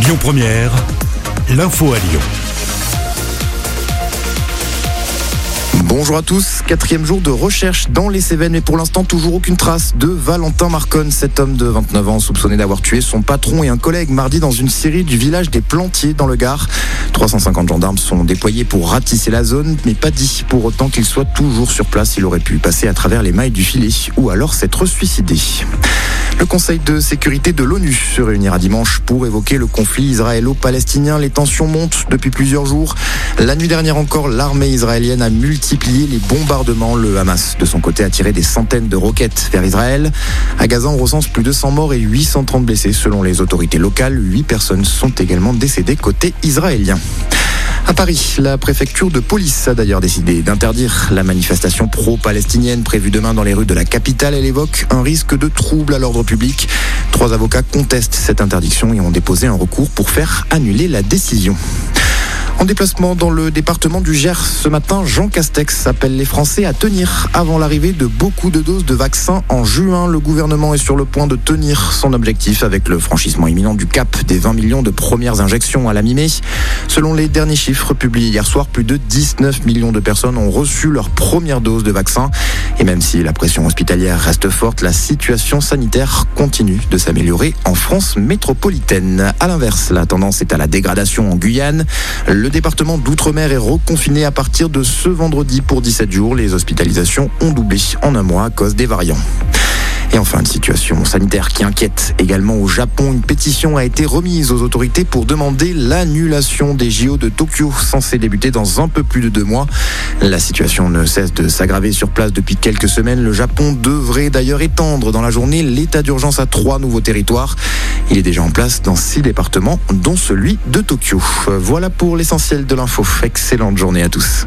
Lyon Première, l'info à Lyon. Bonjour à tous, quatrième jour de recherche dans les Cévennes, mais pour l'instant toujours aucune trace de Valentin Marconne, cet homme de 29 ans soupçonné d'avoir tué son patron et un collègue mardi dans une série du village des Plantiers dans le Gard. 350 gendarmes sont déployés pour ratisser la zone, mais pas dit pour autant qu'il soit toujours sur place. Il aurait pu passer à travers les mailles du filet ou alors s'être suicidé. Le Conseil de sécurité de l'ONU se réunira dimanche pour évoquer le conflit israélo-palestinien. Les tensions montent depuis plusieurs jours. La nuit dernière encore, l'armée israélienne a multiplié les bombardements. Le Hamas, de son côté, a tiré des centaines de roquettes vers Israël. À Gaza, on recense plus de 100 morts et 830 blessés selon les autorités locales. 8 personnes sont également décédées côté israélien. À Paris, la préfecture de police a d'ailleurs décidé d'interdire la manifestation pro-palestinienne prévue demain dans les rues de la capitale. Elle évoque un risque de trouble à l'ordre public. Trois avocats contestent cette interdiction et ont déposé un recours pour faire annuler la décision. En déplacement dans le département du Gers ce matin, Jean Castex appelle les Français à tenir avant l'arrivée de beaucoup de doses de vaccins en juin. Le gouvernement est sur le point de tenir son objectif avec le franchissement imminent du cap des 20 millions de premières injections à la mi-mai. Selon les derniers chiffres publiés hier soir, plus de 19 millions de personnes ont reçu leur première dose de vaccin. Et même si la pression hospitalière reste forte, la situation sanitaire continue de s'améliorer en France métropolitaine. À l'inverse, la tendance est à la dégradation en Guyane. Le département d'Outre-mer est reconfiné à partir de ce vendredi pour 17 jours. Les hospitalisations ont doublé en un mois à cause des variants. Et enfin, une situation sanitaire qui inquiète également au Japon. Une pétition a été remise aux autorités pour demander l'annulation des JO de Tokyo, censés débuter dans un peu plus de deux mois. La situation ne cesse de s'aggraver sur place depuis quelques semaines. Le Japon devrait d'ailleurs étendre dans la journée l'état d'urgence à trois nouveaux territoires. Il est déjà en place dans six départements, dont celui de Tokyo. Voilà pour l'essentiel de l'info. Excellente journée à tous.